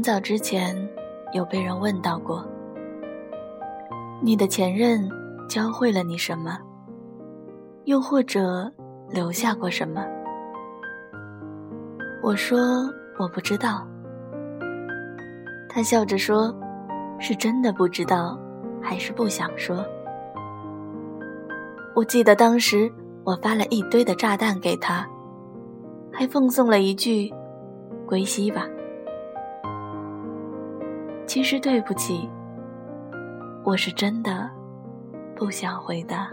很早之前，有被人问到过：“你的前任教会了你什么？又或者留下过什么？”我说：“我不知道。”他笑着说：“是真的不知道，还是不想说？”我记得当时我发了一堆的炸弹给他，还奉送了一句：“归西吧。”其实对不起，我是真的不想回答。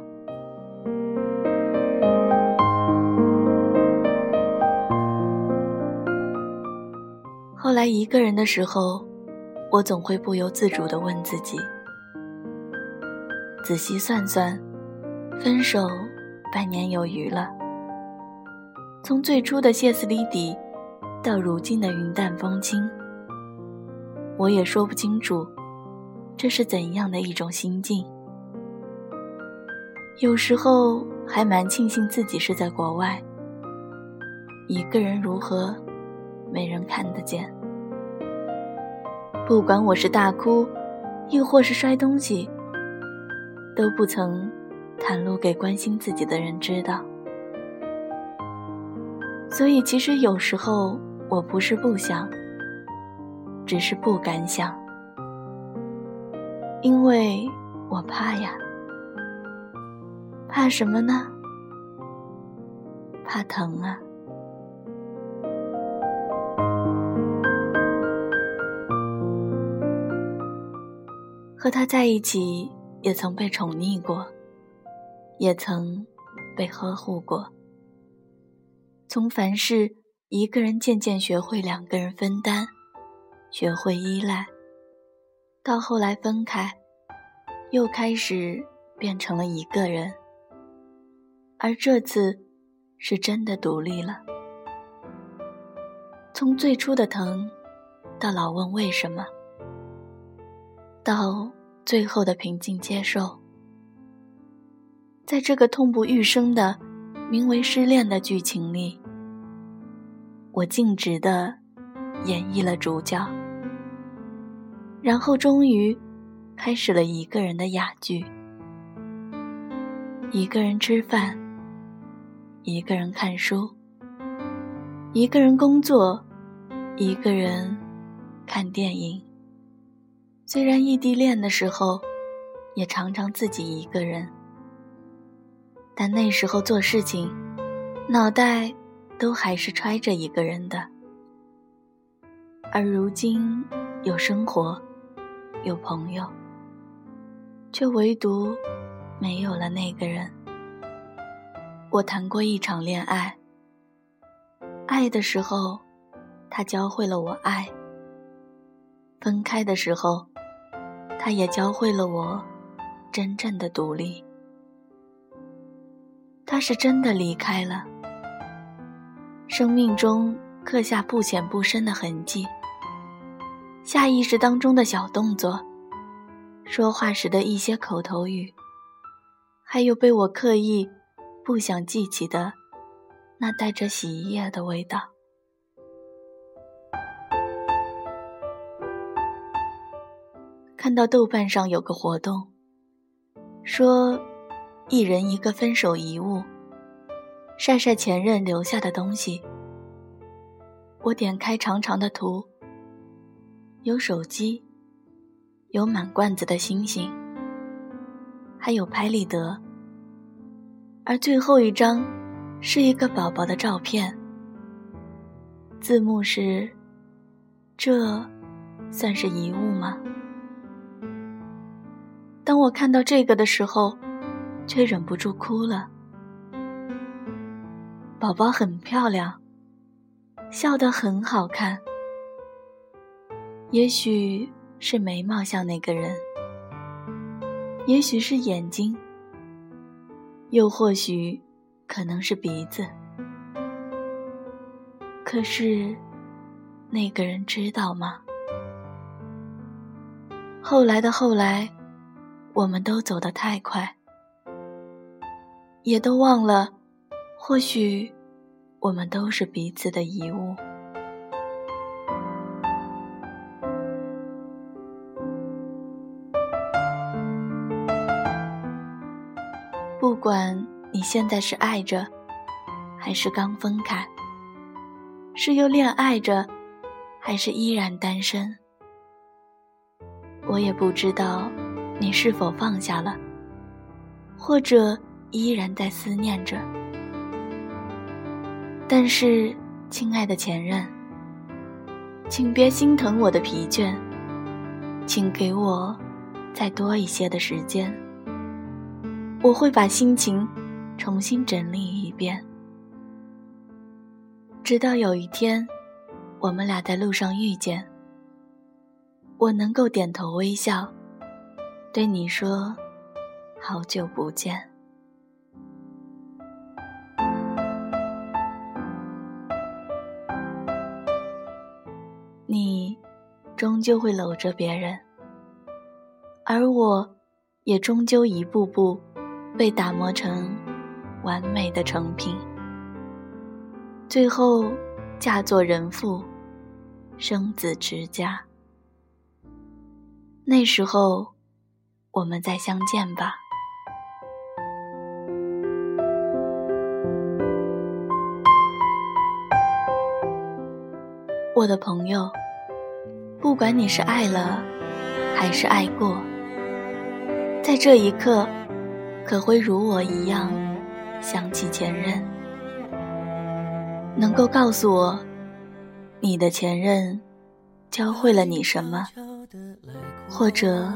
后来一个人的时候，我总会不由自主地问自己：仔细算算，分手半年有余了。从最初的歇斯底里，到如今的云淡风轻。我也说不清楚，这是怎样的一种心境。有时候还蛮庆幸自己是在国外，一个人如何，没人看得见。不管我是大哭，亦或是摔东西，都不曾袒露给关心自己的人知道。所以，其实有时候我不是不想。只是不敢想，因为我怕呀。怕什么呢？怕疼啊。和他在一起，也曾被宠溺过，也曾被呵护过。从凡事一个人，渐渐学会两个人分担。学会依赖，到后来分开，又开始变成了一个人。而这次，是真的独立了。从最初的疼，到老问为什么，到最后的平静接受，在这个痛不欲生的名为失恋的剧情里，我径直的演绎了主角。然后终于，开始了一个人的哑剧。一个人吃饭，一个人看书，一个人工作，一个人看电影。虽然异地恋的时候，也常常自己一个人，但那时候做事情，脑袋都还是揣着一个人的。而如今有生活。有朋友，却唯独没有了那个人。我谈过一场恋爱，爱的时候，他教会了我爱；分开的时候，他也教会了我真正的独立。他是真的离开了，生命中刻下不浅不深的痕迹。下意识当中的小动作，说话时的一些口头语，还有被我刻意不想记起的那带着洗衣液的味道。看到豆瓣上有个活动，说一人一个分手遗物，晒晒前任留下的东西。我点开长长的图。有手机，有满罐子的星星，还有拍立得，而最后一张是一个宝宝的照片。字幕是：“这算是遗物吗？”当我看到这个的时候，却忍不住哭了。宝宝很漂亮，笑得很好看。也许是眉毛像那个人，也许是眼睛，又或许可能是鼻子。可是，那个人知道吗？后来的后来，我们都走得太快，也都忘了，或许我们都是彼此的遗物。不管你现在是爱着，还是刚分开，是又恋爱着，还是依然单身，我也不知道你是否放下了，或者依然在思念着。但是，亲爱的前任，请别心疼我的疲倦，请给我再多一些的时间，我会把心情重新整理一遍，直到有一天，我们俩在路上遇见，我能够点头微笑，对你说：“好久不见。”你终究会搂着别人，而我，也终究一步步被打磨成完美的成品，最后嫁作人妇，生子持家。那时候，我们再相见吧，我的朋友。不管你是爱了，还是爱过，在这一刻，可会如我一样想起前任？能够告诉我，你的前任教会了你什么，或者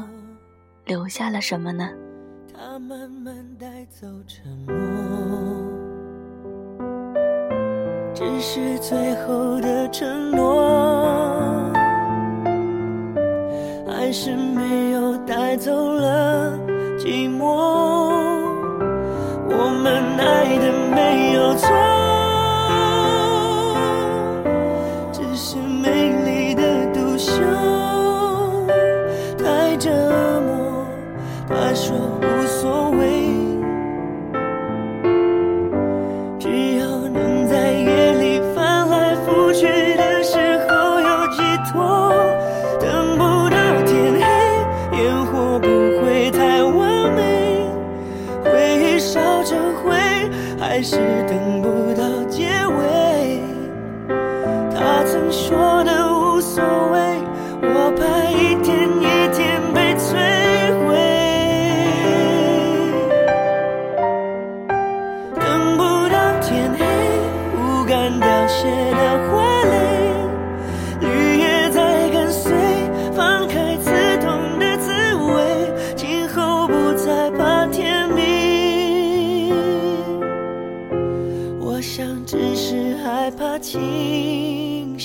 留下了什么呢？只是最后的承诺。还是没有带走了寂寞，我们爱的没有错，只是美丽的独秀太折磨。他说还是等不到结尾。他曾说的无所谓，我怕一天一天被摧毁。等不到天黑，不敢凋谢想只是害怕清